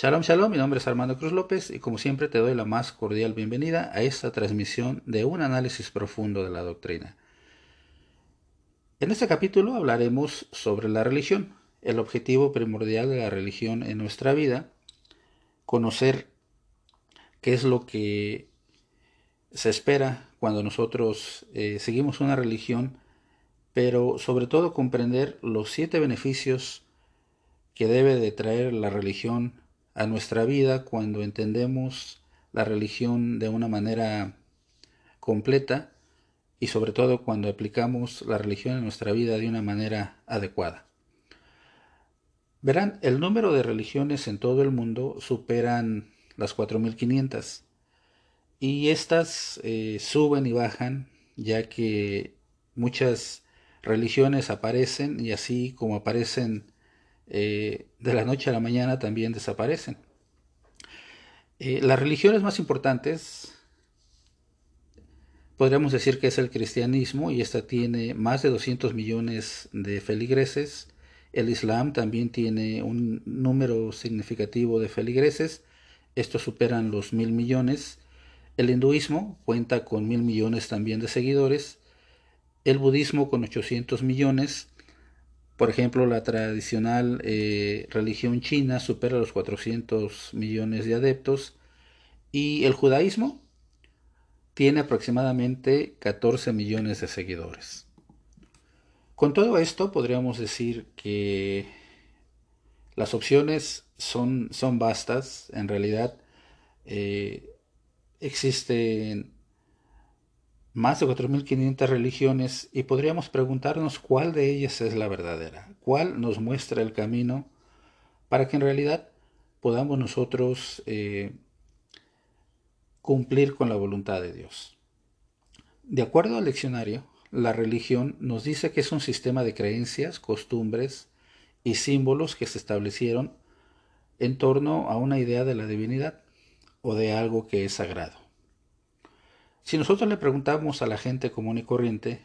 Shalom, shalom, mi nombre es Armando Cruz López y como siempre te doy la más cordial bienvenida a esta transmisión de un análisis profundo de la doctrina. En este capítulo hablaremos sobre la religión, el objetivo primordial de la religión en nuestra vida, conocer qué es lo que se espera cuando nosotros eh, seguimos una religión, pero sobre todo comprender los siete beneficios que debe de traer la religión a nuestra vida cuando entendemos la religión de una manera completa y sobre todo cuando aplicamos la religión en nuestra vida de una manera adecuada. Verán, el número de religiones en todo el mundo superan las 4.500 y estas eh, suben y bajan ya que muchas religiones aparecen y así como aparecen eh, de la noche a la mañana también desaparecen. Eh, las religiones más importantes podríamos decir que es el cristianismo y esta tiene más de 200 millones de feligreses. El Islam también tiene un número significativo de feligreses. Estos superan los mil millones. El hinduismo cuenta con mil millones también de seguidores. El budismo con 800 millones. Por ejemplo, la tradicional eh, religión china supera los 400 millones de adeptos y el judaísmo tiene aproximadamente 14 millones de seguidores. Con todo esto podríamos decir que las opciones son, son vastas, en realidad eh, existen más de 4.500 religiones y podríamos preguntarnos cuál de ellas es la verdadera, cuál nos muestra el camino para que en realidad podamos nosotros eh, cumplir con la voluntad de Dios. De acuerdo al leccionario, la religión nos dice que es un sistema de creencias, costumbres y símbolos que se establecieron en torno a una idea de la divinidad o de algo que es sagrado. Si nosotros le preguntamos a la gente común y corriente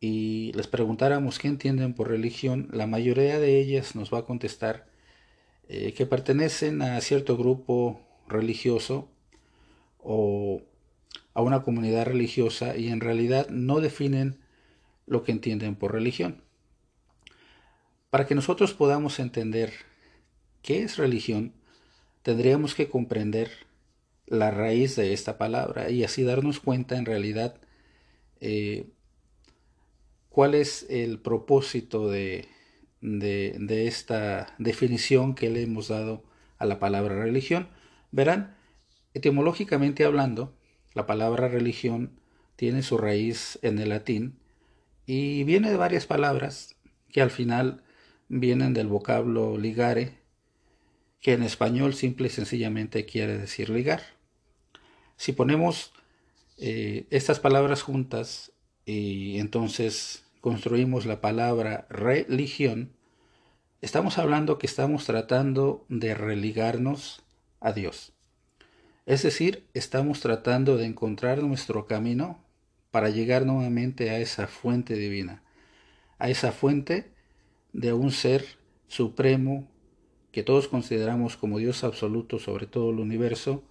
y les preguntáramos qué entienden por religión, la mayoría de ellas nos va a contestar eh, que pertenecen a cierto grupo religioso o a una comunidad religiosa y en realidad no definen lo que entienden por religión. Para que nosotros podamos entender qué es religión, tendríamos que comprender la raíz de esta palabra y así darnos cuenta en realidad eh, cuál es el propósito de, de, esta definición que le hemos dado a la palabra religión. Verán, etimológicamente hablando, la palabra religión tiene su raíz en el latín y viene de varias palabras que al final vienen del vocablo ligare, que en español simple y sencillamente quiere decir ligar. Si ponemos eh, estas palabras juntas y entonces construimos la palabra religión, estamos hablando que estamos tratando de religarnos a Dios. Es decir, estamos tratando de encontrar nuestro camino para llegar nuevamente a esa fuente divina, a esa fuente de un ser supremo que todos consideramos como Dios absoluto sobre todo el universo,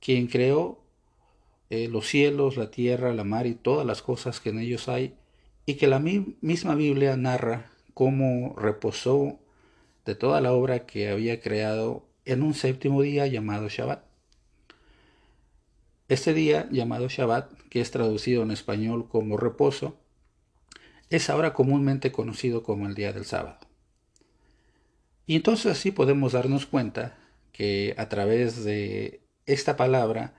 quien creó eh, los cielos, la tierra, la mar y todas las cosas que en ellos hay, y que la misma Biblia narra cómo reposó de toda la obra que había creado en un séptimo día llamado Shabbat. Este día llamado Shabbat, que es traducido en español como reposo, es ahora comúnmente conocido como el día del sábado. Y entonces así podemos darnos cuenta que a través de esta palabra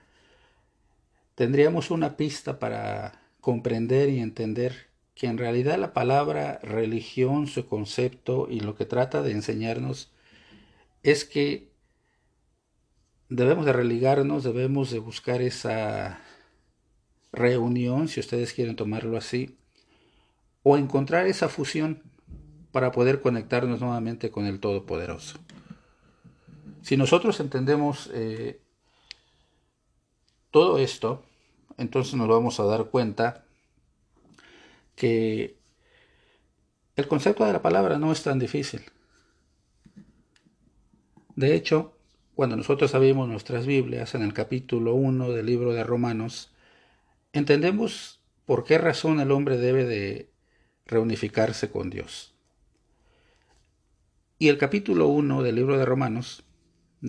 tendríamos una pista para comprender y entender que en realidad la palabra religión, su concepto y lo que trata de enseñarnos es que debemos de religarnos, debemos de buscar esa reunión, si ustedes quieren tomarlo así, o encontrar esa fusión para poder conectarnos nuevamente con el Todopoderoso. Si nosotros entendemos eh, todo esto, entonces nos vamos a dar cuenta que el concepto de la palabra no es tan difícil. De hecho, cuando nosotros abrimos nuestras Biblias en el capítulo 1 del libro de Romanos, entendemos por qué razón el hombre debe de reunificarse con Dios. Y el capítulo 1 del libro de Romanos,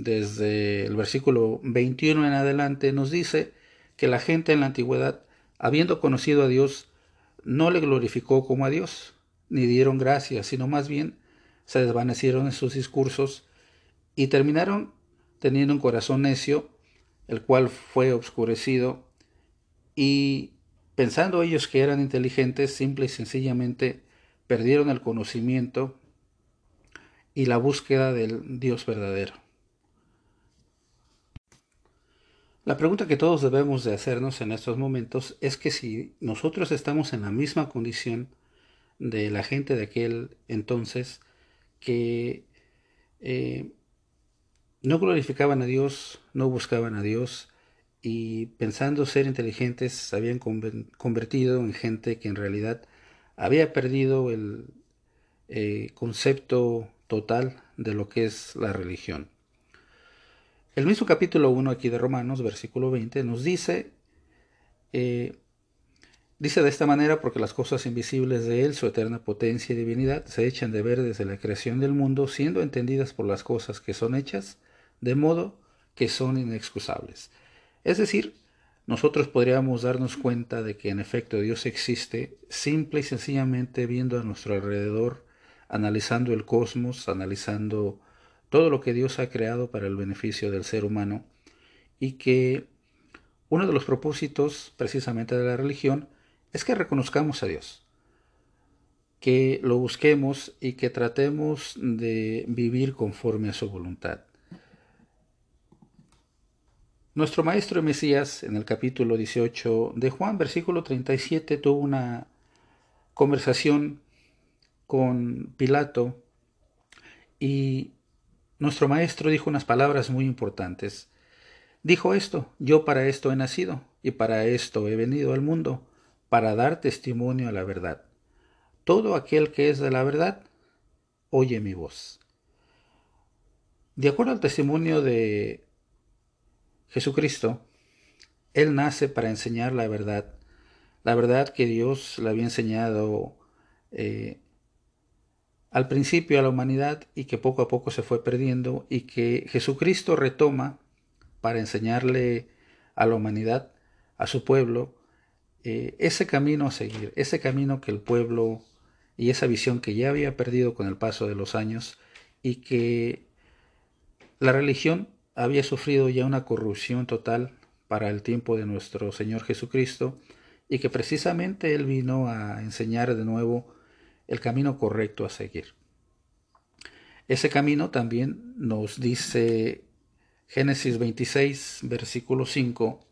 desde el versículo 21 en adelante, nos dice que la gente en la antigüedad, habiendo conocido a Dios, no le glorificó como a Dios, ni dieron gracias, sino más bien se desvanecieron en sus discursos y terminaron teniendo un corazón necio, el cual fue obscurecido, y pensando ellos que eran inteligentes, simple y sencillamente perdieron el conocimiento y la búsqueda del Dios verdadero. La pregunta que todos debemos de hacernos en estos momentos es que si nosotros estamos en la misma condición de la gente de aquel entonces que eh, no glorificaban a Dios, no buscaban a Dios y pensando ser inteligentes se habían convertido en gente que en realidad había perdido el eh, concepto total de lo que es la religión. El mismo capítulo 1 aquí de Romanos, versículo 20, nos dice, eh, dice de esta manera porque las cosas invisibles de Él, su eterna potencia y divinidad, se echan de ver desde la creación del mundo, siendo entendidas por las cosas que son hechas, de modo que son inexcusables. Es decir, nosotros podríamos darnos cuenta de que en efecto Dios existe simple y sencillamente viendo a nuestro alrededor, analizando el cosmos, analizando todo lo que Dios ha creado para el beneficio del ser humano y que uno de los propósitos precisamente de la religión es que reconozcamos a Dios, que lo busquemos y que tratemos de vivir conforme a su voluntad. Nuestro maestro Mesías, en el capítulo 18 de Juan, versículo 37, tuvo una conversación con Pilato y nuestro maestro dijo unas palabras muy importantes. Dijo esto, yo para esto he nacido y para esto he venido al mundo, para dar testimonio a la verdad. Todo aquel que es de la verdad, oye mi voz. De acuerdo al testimonio de Jesucristo, Él nace para enseñar la verdad, la verdad que Dios le había enseñado eh, al principio a la humanidad y que poco a poco se fue perdiendo y que Jesucristo retoma para enseñarle a la humanidad, a su pueblo, eh, ese camino a seguir, ese camino que el pueblo y esa visión que ya había perdido con el paso de los años y que la religión había sufrido ya una corrupción total para el tiempo de nuestro Señor Jesucristo y que precisamente Él vino a enseñar de nuevo el camino correcto a seguir. Ese camino también nos dice Génesis 26, versículo 5,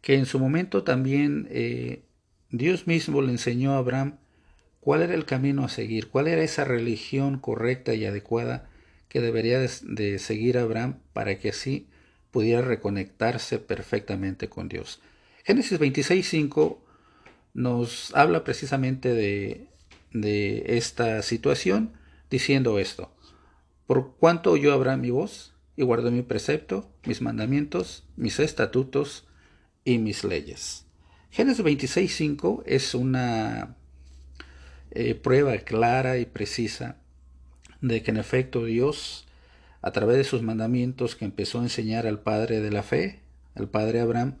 que en su momento también eh, Dios mismo le enseñó a Abraham cuál era el camino a seguir, cuál era esa religión correcta y adecuada que debería de, seguir Abraham para que así pudiera reconectarse perfectamente con Dios. Génesis 26.5 nos habla precisamente de, de esta situación diciendo esto. Por cuanto oyó Abraham mi voz y guardó mi precepto, mis mandamientos, mis estatutos y mis leyes. Génesis 26.5 es una eh, prueba clara y precisa de que en efecto Dios, a través de sus mandamientos que empezó a enseñar al Padre de la fe, al Padre Abraham,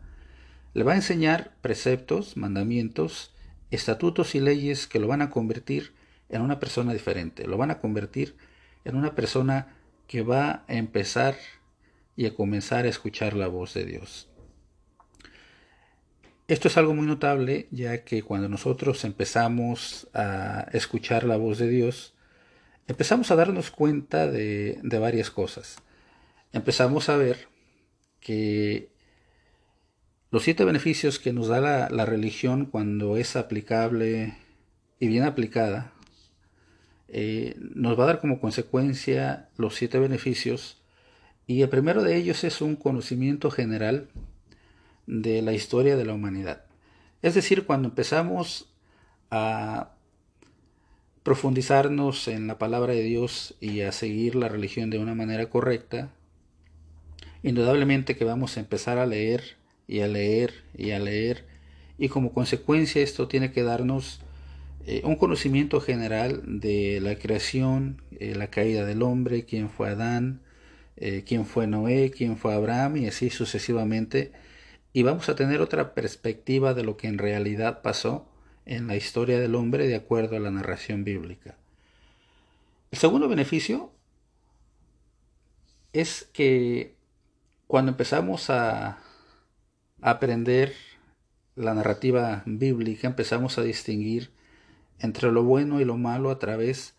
le va a enseñar preceptos, mandamientos, estatutos y leyes que lo van a convertir en una persona diferente, lo van a convertir en una persona que va a empezar y a comenzar a escuchar la voz de Dios. Esto es algo muy notable ya que cuando nosotros empezamos a escuchar la voz de Dios, empezamos a darnos cuenta de, varias cosas. Empezamos a ver que los siete beneficios que nos da la, religión cuando es aplicable y bien aplicada, eh, nos va a dar como consecuencia los siete beneficios y el primero de ellos es un conocimiento general de la historia de la humanidad. Es decir, cuando empezamos a profundizarnos en la palabra de Dios y a seguir la religión de una manera correcta, Indudablemente que vamos a empezar a leer y a leer y a leer y como consecuencia esto tiene que darnos eh, un conocimiento general de la creación, eh, la caída del hombre, quién fue Adán, eh, quién fue Noé, quién fue Abraham y así sucesivamente. Y vamos a tener otra perspectiva de lo que en realidad pasó en la historia del hombre de acuerdo a la narración bíblica. El segundo beneficio es que cuando empezamos a aprender la narrativa bíblica, empezamos a distinguir entre lo bueno y lo malo a través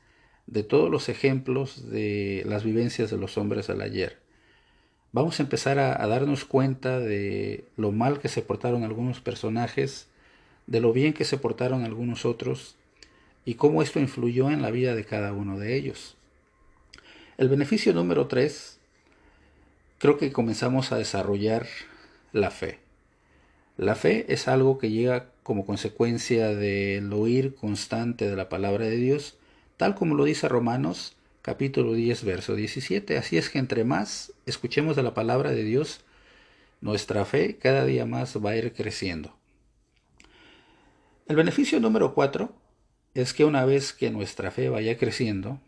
de todos los ejemplos de las vivencias de los hombres del ayer. Vamos a empezar a, darnos cuenta de lo mal que se portaron algunos personajes, de lo bien que se portaron algunos otros y cómo esto influyó en la vida de cada uno de ellos. El beneficio número tres, creo que comenzamos a desarrollar la fe. La fe es algo que llega como consecuencia del oír constante de la palabra de Dios, tal como lo dice Romanos capítulo 10, verso 17. Así es que entre más escuchemos de la palabra de Dios, nuestra fe cada día más va a ir creciendo. El beneficio número 4 es que una vez que nuestra fe vaya creciendo,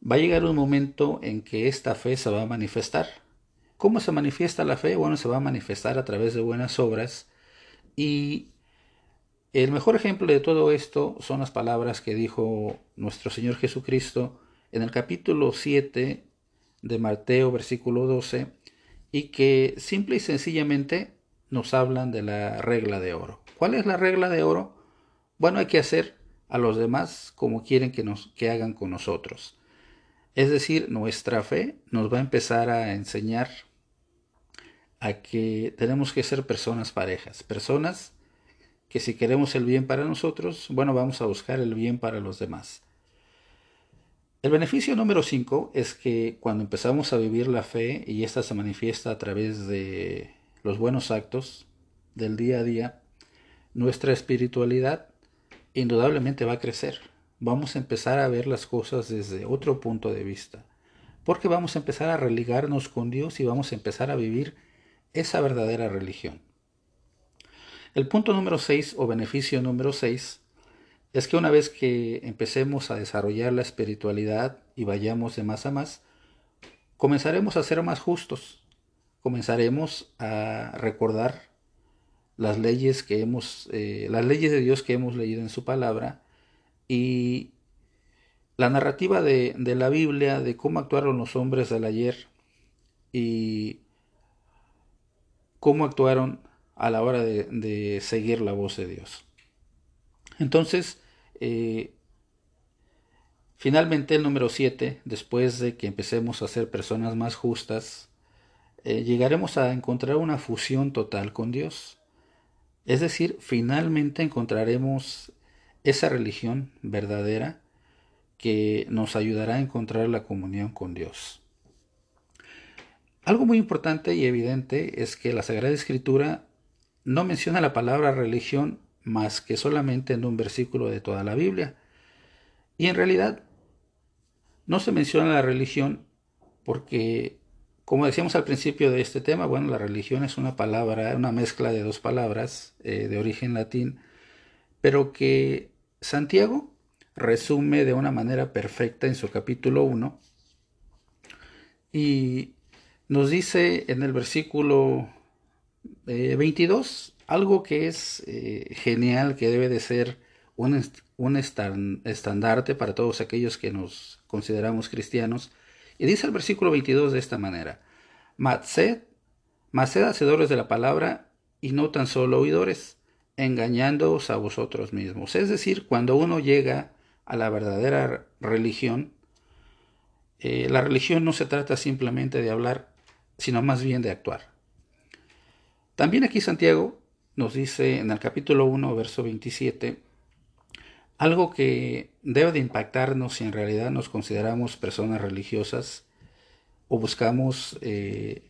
va a llegar un momento en que esta fe se va a manifestar. ¿Cómo se manifiesta la fe? Bueno, se va a manifestar a través de buenas obras y el mejor ejemplo de todo esto son las palabras que dijo nuestro Señor Jesucristo en el capítulo 7 de Mateo, versículo 12, y que simple y sencillamente nos hablan de la regla de oro. ¿Cuál es la regla de oro? Bueno, hay que hacer a los demás como quieren que nos que hagan con nosotros. Es decir, nuestra fe nos va a empezar a enseñar a que tenemos que ser personas parejas, personas que si queremos el bien para nosotros, bueno, vamos a buscar el bien para los demás. El beneficio número 5 es que cuando empezamos a vivir la fe y esta se manifiesta a través de los buenos actos del día a día, nuestra espiritualidad indudablemente va a crecer. Vamos a empezar a ver las cosas desde otro punto de vista, porque vamos a empezar a religarnos con Dios y vamos a empezar a vivir esa verdadera religión. El punto número 6 o beneficio número 6 es que una vez que empecemos a desarrollar la espiritualidad y vayamos de más a más, comenzaremos a ser más justos, comenzaremos a recordar las leyes que hemos, eh, las leyes de Dios que hemos leído en su palabra y la narrativa de, de la Biblia de cómo actuaron los hombres del ayer y cómo actuaron a la hora de, seguir la voz de Dios. Entonces, eh, finalmente el número 7, después de que empecemos a ser personas más justas, eh, llegaremos a encontrar una fusión total con Dios. Es decir, finalmente encontraremos esa religión verdadera que nos ayudará a encontrar la comunión con Dios. Algo muy importante y evidente es que la Sagrada Escritura no menciona la palabra religión más que solamente en un versículo de toda la Biblia. Y en realidad no se menciona la religión porque, como decíamos al principio de este tema, bueno, la religión es una palabra, una mezcla de dos palabras eh, de origen latín, pero que Santiago resume de una manera perfecta en su capítulo 1 y nos dice en el versículo 22 eh, algo que es eh, genial, que debe de ser un, un estandarte para todos aquellos que nos consideramos cristianos. Y dice el versículo 22 de esta manera, Matsed, sed hacedores de la palabra y no tan solo oidores, engañándoos a vosotros mismos. Es decir, cuando uno llega a la verdadera religión, eh, la religión no se trata simplemente de hablar sino más bien de actuar. También aquí Santiago nos dice en el capítulo 1, verso 27, algo que debe de impactarnos si en realidad nos consideramos personas religiosas o buscamos eh,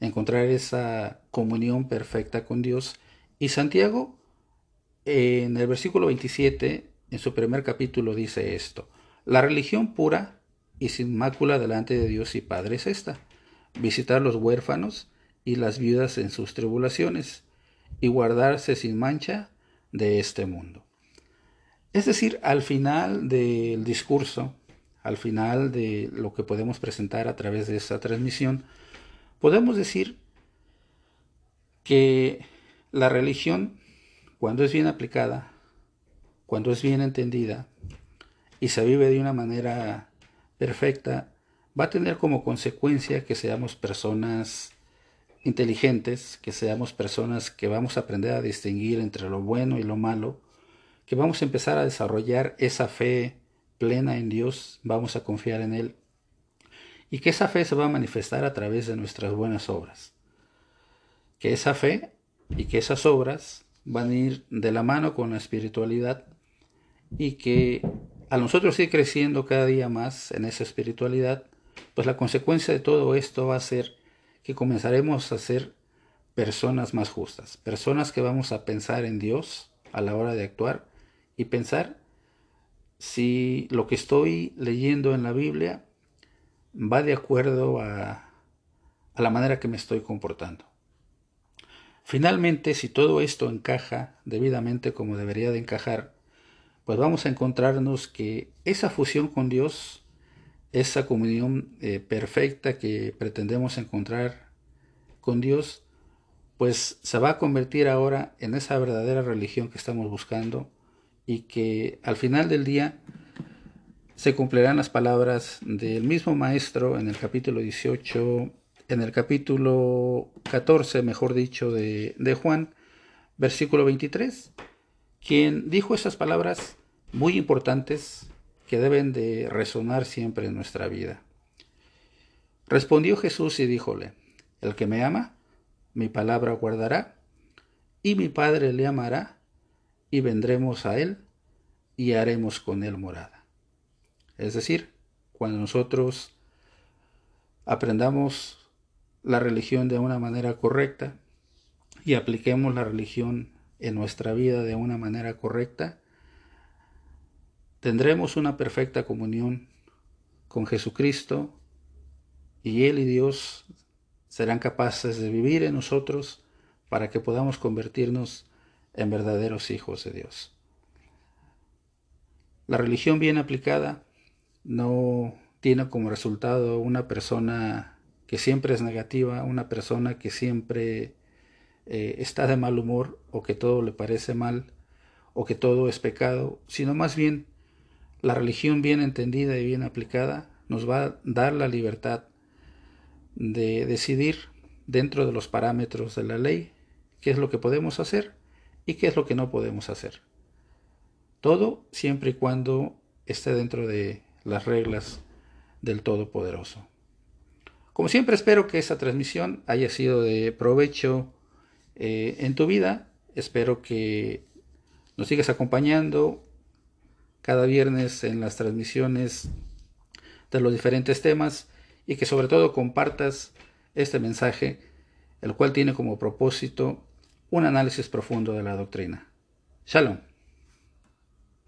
encontrar esa comunión perfecta con Dios. Y Santiago en el versículo 27, en su primer capítulo, dice esto, la religión pura y sin mácula delante de Dios y Padre es esta, visitar los huérfanos y las viudas en sus tribulaciones, y guardarse sin mancha de este mundo. Es decir, al final del discurso, al final de lo que podemos presentar a través de esta transmisión, podemos decir que la religión, cuando es bien aplicada, cuando es bien entendida y se vive de una manera perfecta, va a tener como consecuencia que seamos personas inteligentes, que seamos personas que vamos a aprender a distinguir entre lo bueno y lo malo, que vamos a empezar a desarrollar esa fe plena en Dios, vamos a confiar en Él, y que esa fe se va a manifestar a través de nuestras buenas obras. Que esa fe y que esas obras van a ir de la mano con la espiritualidad y que a nosotros ir creciendo cada día más en esa espiritualidad, pues la consecuencia de todo esto va a ser que comenzaremos a ser personas más justas, personas que vamos a pensar en Dios a la hora de actuar y pensar si lo que estoy leyendo en la Biblia va de acuerdo a, a la manera que me estoy comportando. Finalmente, si todo esto encaja debidamente como debería de encajar, pues vamos a encontrarnos que esa fusión con Dios esa comunión eh, perfecta que pretendemos encontrar con Dios, pues se va a convertir ahora en esa verdadera religión que estamos buscando y que al final del día se cumplirán las palabras del mismo maestro en el capítulo 18, en el capítulo 14, mejor dicho, de, de Juan, versículo 23, quien dijo esas palabras muy importantes que deben de resonar siempre en nuestra vida. Respondió Jesús y díjole, El que me ama, mi palabra guardará, y mi Padre le amará, y vendremos a él, y haremos con él morada. Es decir, cuando nosotros aprendamos la religión de una manera correcta y apliquemos la religión en nuestra vida de una manera correcta, tendremos una perfecta comunión con Jesucristo y Él y Dios serán capaces de vivir en nosotros para que podamos convertirnos en verdaderos hijos de Dios. La religión bien aplicada no tiene como resultado una persona que siempre es negativa, una persona que siempre eh, está de mal humor o que todo le parece mal o que todo es pecado, sino más bien la religión bien entendida y bien aplicada nos va a dar la libertad de decidir dentro de los parámetros de la ley qué es lo que podemos hacer y qué es lo que no podemos hacer. Todo siempre y cuando esté dentro de las reglas del Todopoderoso. Como siempre espero que esta transmisión haya sido de provecho eh, en tu vida. Espero que nos sigas acompañando cada viernes en las transmisiones de los diferentes temas y que sobre todo compartas este mensaje, el cual tiene como propósito un análisis profundo de la doctrina. Shalom.